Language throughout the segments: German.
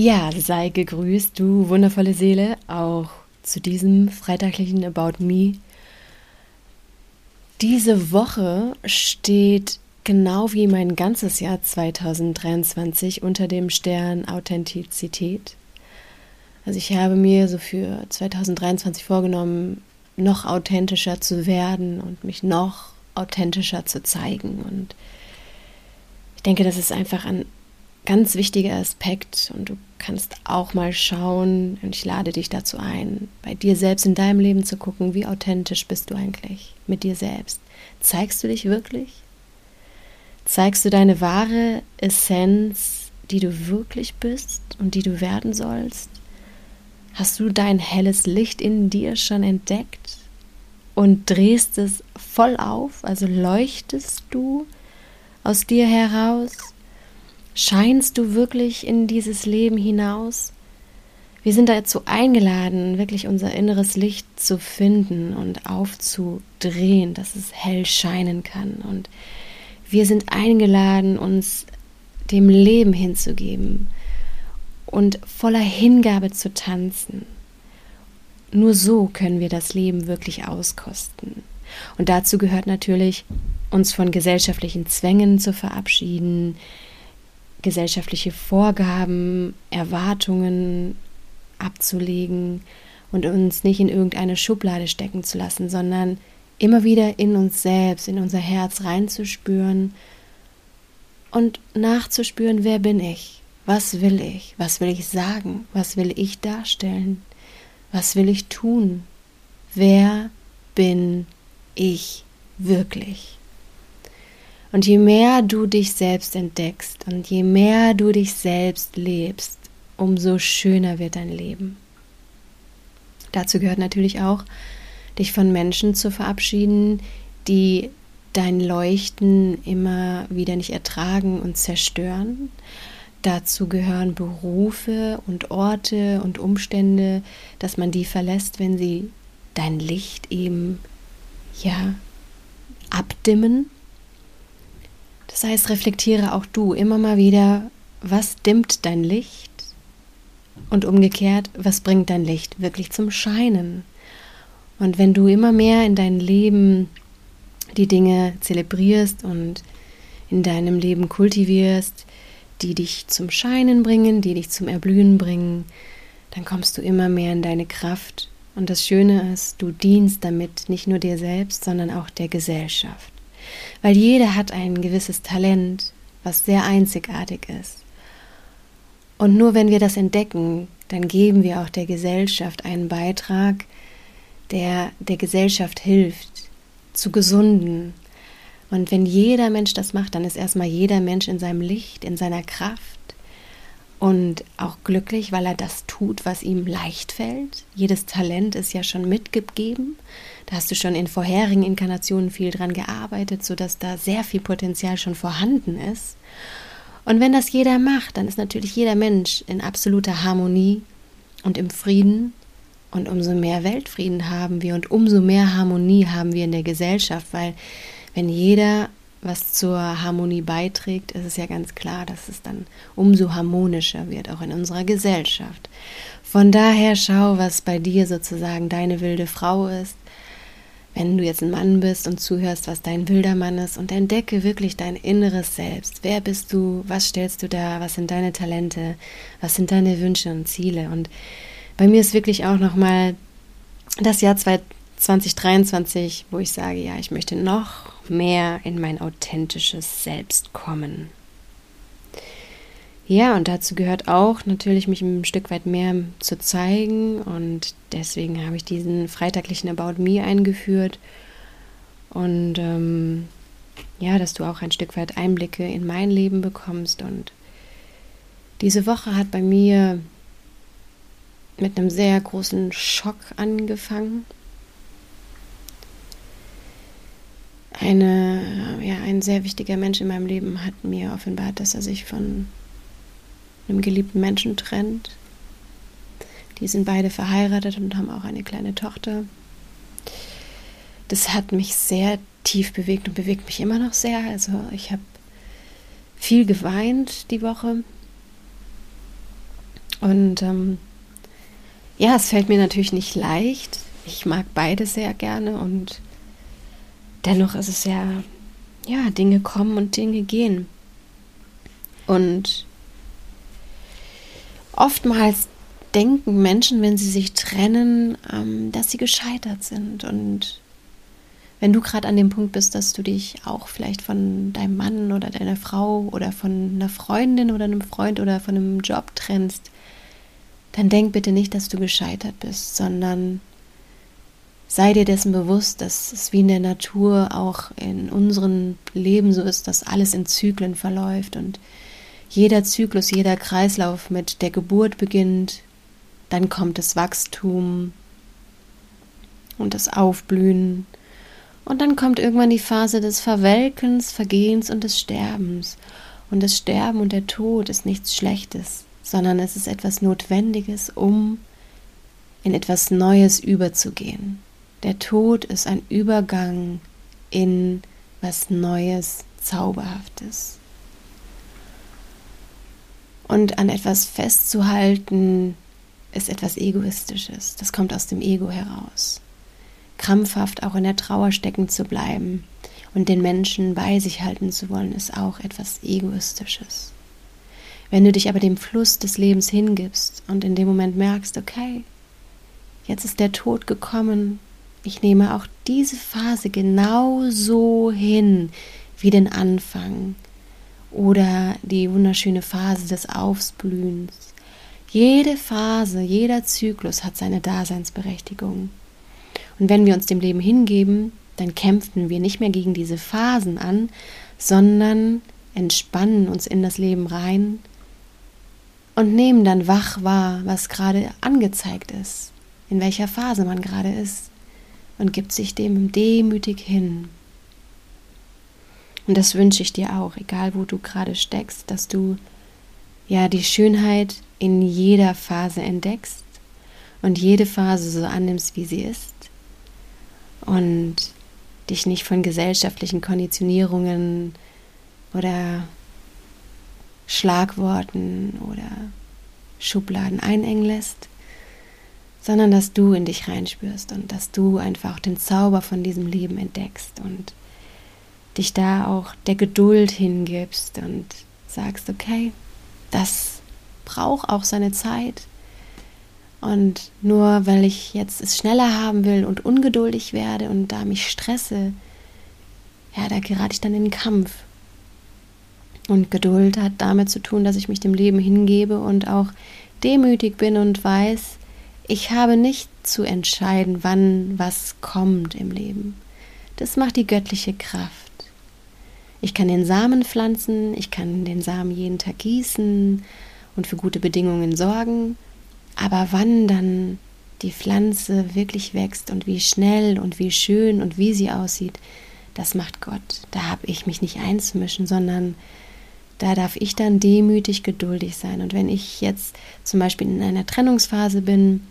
Ja, sei gegrüßt, du wundervolle Seele, auch zu diesem freitaglichen About Me. Diese Woche steht genau wie mein ganzes Jahr 2023 unter dem Stern Authentizität. Also ich habe mir so für 2023 vorgenommen, noch authentischer zu werden und mich noch authentischer zu zeigen. Und ich denke, das ist einfach ein ganz wichtiger Aspekt und du kannst auch mal schauen, und ich lade dich dazu ein, bei dir selbst in deinem Leben zu gucken, wie authentisch bist du eigentlich mit dir selbst. Zeigst du dich wirklich? Zeigst du deine wahre Essenz, die du wirklich bist und die du werden sollst? Hast du dein helles Licht in dir schon entdeckt und drehst es voll auf? Also leuchtest du aus dir heraus? Scheinst du wirklich in dieses Leben hinaus? Wir sind dazu eingeladen, wirklich unser inneres Licht zu finden und aufzudrehen, dass es hell scheinen kann. Und wir sind eingeladen, uns dem Leben hinzugeben und voller Hingabe zu tanzen. Nur so können wir das Leben wirklich auskosten. Und dazu gehört natürlich, uns von gesellschaftlichen Zwängen zu verabschieden, gesellschaftliche Vorgaben, Erwartungen abzulegen und uns nicht in irgendeine Schublade stecken zu lassen, sondern immer wieder in uns selbst, in unser Herz reinzuspüren und nachzuspüren, wer bin ich? Was will ich? Was will ich sagen? Was will ich darstellen? Was will ich tun? Wer bin ich wirklich? Und je mehr du dich selbst entdeckst und je mehr du dich selbst lebst, umso schöner wird dein Leben. Dazu gehört natürlich auch, dich von Menschen zu verabschieden, die dein Leuchten immer wieder nicht ertragen und zerstören. Dazu gehören Berufe und Orte und Umstände, dass man die verlässt, wenn sie dein Licht eben ja abdimmen das heißt, reflektiere auch du immer mal wieder, was dimmt dein Licht und umgekehrt, was bringt dein Licht wirklich zum Scheinen. Und wenn du immer mehr in dein Leben die Dinge zelebrierst und in deinem Leben kultivierst, die dich zum Scheinen bringen, die dich zum Erblühen bringen, dann kommst du immer mehr in deine Kraft. Und das Schöne ist, du dienst damit nicht nur dir selbst, sondern auch der Gesellschaft weil jeder hat ein gewisses Talent, was sehr einzigartig ist. Und nur wenn wir das entdecken, dann geben wir auch der Gesellschaft einen Beitrag, der der Gesellschaft hilft, zu gesunden. Und wenn jeder Mensch das macht, dann ist erstmal jeder Mensch in seinem Licht, in seiner Kraft und auch glücklich, weil er das tut, was ihm leicht fällt. Jedes Talent ist ja schon mitgegeben. Da hast du schon in vorherigen Inkarnationen viel dran gearbeitet, sodass da sehr viel Potenzial schon vorhanden ist. Und wenn das jeder macht, dann ist natürlich jeder Mensch in absoluter Harmonie und im Frieden. Und umso mehr Weltfrieden haben wir und umso mehr Harmonie haben wir in der Gesellschaft, weil wenn jeder was zur Harmonie beiträgt, ist es ja ganz klar, dass es dann umso harmonischer wird, auch in unserer Gesellschaft. Von daher schau, was bei dir sozusagen deine wilde Frau ist. Wenn du jetzt ein Mann bist und zuhörst, was dein wilder Mann ist und entdecke wirklich dein inneres Selbst. Wer bist du? Was stellst du da? Was sind deine Talente? Was sind deine Wünsche und Ziele? Und bei mir ist wirklich auch nochmal das Jahr 2023, wo ich sage, ja, ich möchte noch mehr in mein authentisches Selbst kommen. Ja, und dazu gehört auch natürlich, mich ein Stück weit mehr zu zeigen. Und deswegen habe ich diesen freitaglichen About Me eingeführt. Und ähm, ja, dass du auch ein Stück weit Einblicke in mein Leben bekommst. Und diese Woche hat bei mir mit einem sehr großen Schock angefangen. Eine, ja, ein sehr wichtiger Mensch in meinem Leben hat mir offenbart, dass er sich von einem geliebten Menschen trennt. Die sind beide verheiratet und haben auch eine kleine Tochter. Das hat mich sehr tief bewegt und bewegt mich immer noch sehr. Also ich habe viel geweint die Woche. Und ähm, ja, es fällt mir natürlich nicht leicht. Ich mag beide sehr gerne und dennoch ist es ja, ja, Dinge kommen und Dinge gehen. Und oftmals denken Menschen, wenn sie sich trennen, ähm, dass sie gescheitert sind. Und wenn du gerade an dem Punkt bist, dass du dich auch vielleicht von deinem Mann oder deiner Frau oder von einer Freundin oder einem Freund oder von einem Job trennst, dann denk bitte nicht, dass du gescheitert bist, sondern sei dir dessen bewusst, dass es wie in der Natur auch in unserem Leben so ist, dass alles in Zyklen verläuft und jeder Zyklus, jeder Kreislauf mit der Geburt beginnt, dann kommt das Wachstum und das Aufblühen und dann kommt irgendwann die Phase des Verwelkens, Vergehens und des Sterbens. Und das Sterben und der Tod ist nichts Schlechtes sondern es ist etwas Notwendiges, um in etwas Neues überzugehen. Der Tod ist ein Übergang in was Neues, Zauberhaftes. Und an etwas festzuhalten, ist etwas Egoistisches. Das kommt aus dem Ego heraus. Krampfhaft auch in der Trauer stecken zu bleiben und den Menschen bei sich halten zu wollen, ist auch etwas Egoistisches. Wenn du dich aber dem Fluss des Lebens hingibst und in dem Moment merkst, okay, jetzt ist der Tod gekommen, ich nehme auch diese Phase genauso hin wie den Anfang oder die wunderschöne Phase des Aufblühens. Jede Phase, jeder Zyklus hat seine Daseinsberechtigung. Und wenn wir uns dem Leben hingeben, dann kämpfen wir nicht mehr gegen diese Phasen an, sondern entspannen uns in das Leben rein und nehmen dann wach wahr, was gerade angezeigt ist, in welcher Phase man gerade ist und gibt sich dem demütig hin. Und das wünsche ich dir auch, egal wo du gerade steckst, dass du ja die Schönheit in jeder Phase entdeckst und jede Phase so annimmst, wie sie ist und dich nicht von gesellschaftlichen Konditionierungen oder Schlagworten oder Schubladen einengen lässt, sondern dass du in dich reinspürst und dass du einfach den Zauber von diesem Leben entdeckst und dich da auch der Geduld hingibst und sagst, okay, das braucht auch seine Zeit. Und nur weil ich jetzt es schneller haben will und ungeduldig werde und da mich stresse, ja, da gerate ich dann in den Kampf. Und Geduld hat damit zu tun, dass ich mich dem Leben hingebe und auch demütig bin und weiß, ich habe nicht zu entscheiden, wann was kommt im Leben. Das macht die göttliche Kraft. Ich kann den Samen pflanzen, ich kann den Samen jeden Tag gießen und für gute Bedingungen sorgen, aber wann dann die Pflanze wirklich wächst und wie schnell und wie schön und wie sie aussieht, das macht Gott. Da habe ich mich nicht einzumischen, sondern da darf ich dann demütig geduldig sein. Und wenn ich jetzt zum Beispiel in einer Trennungsphase bin,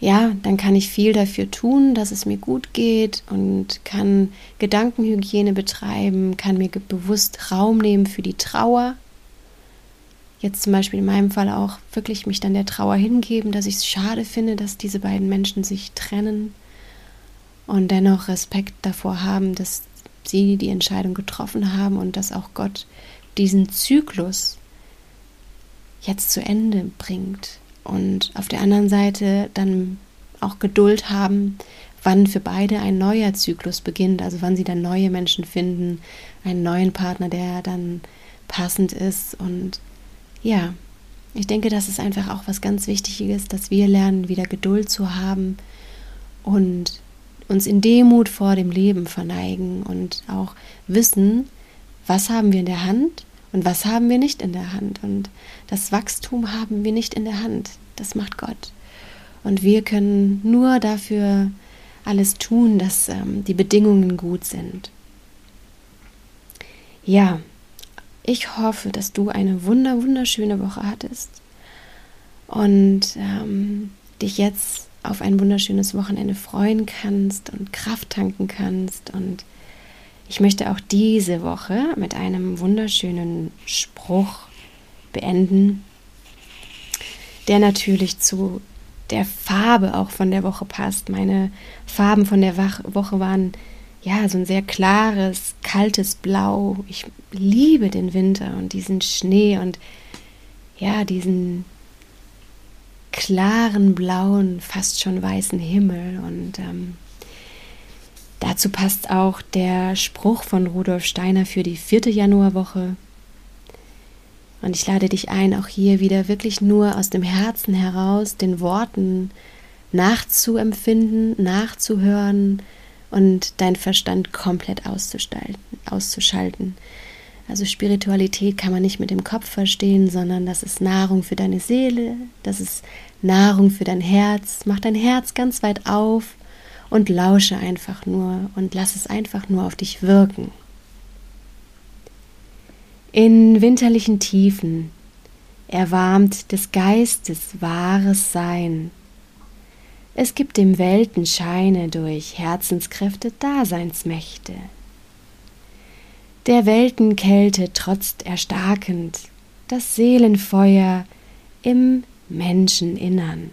ja, dann kann ich viel dafür tun, dass es mir gut geht und kann Gedankenhygiene betreiben, kann mir bewusst Raum nehmen für die Trauer. Jetzt zum Beispiel in meinem Fall auch wirklich mich dann der Trauer hingeben, dass ich es schade finde, dass diese beiden Menschen sich trennen und dennoch Respekt davor haben, dass sie die Entscheidung getroffen haben und dass auch Gott diesen Zyklus jetzt zu Ende bringt. Und auf der anderen Seite dann auch Geduld haben, wann für beide ein neuer Zyklus beginnt, also wann sie dann neue Menschen finden, einen neuen Partner, der dann passend ist. Und ja, ich denke, das ist einfach auch was ganz Wichtiges, dass wir lernen, wieder Geduld zu haben und uns in Demut vor dem Leben verneigen und auch wissen, was haben wir in der Hand und was haben wir nicht in der Hand. Und das Wachstum haben wir nicht in der Hand. Das macht Gott. Und wir können nur dafür alles tun, dass ähm, die Bedingungen gut sind. Ja, ich hoffe, dass du eine wunder, wunderschöne Woche hattest und ähm, dich jetzt auf ein wunderschönes Wochenende freuen kannst und Kraft tanken kannst. Und ich möchte auch diese Woche mit einem wunderschönen Spruch beenden. der natürlich zu der Farbe auch von der Woche passt. Meine Farben von der Woche waren ja so ein sehr klares, kaltes Blau. Ich liebe den Winter und diesen Schnee und ja, diesen klaren blauen, fast schon weißen Himmel. Und ähm, dazu passt auch der Spruch von Rudolf Steiner für die vierte Januarwoche. Und ich lade dich ein, auch hier wieder wirklich nur aus dem Herzen heraus den Worten nachzuempfinden, nachzuhören und deinen Verstand komplett auszuschalten. Also Spiritualität kann man nicht mit dem Kopf verstehen, sondern das ist Nahrung für deine Seele, das ist Nahrung für dein Herz. Mach dein Herz ganz weit auf und lausche einfach nur und lass es einfach nur auf dich wirken. In winterlichen Tiefen erwarmt des Geistes wahres Sein. Es gibt dem Weltenscheine durch Herzenskräfte Daseinsmächte. Der Weltenkälte trotzt erstarkend das Seelenfeuer im Menscheninnern.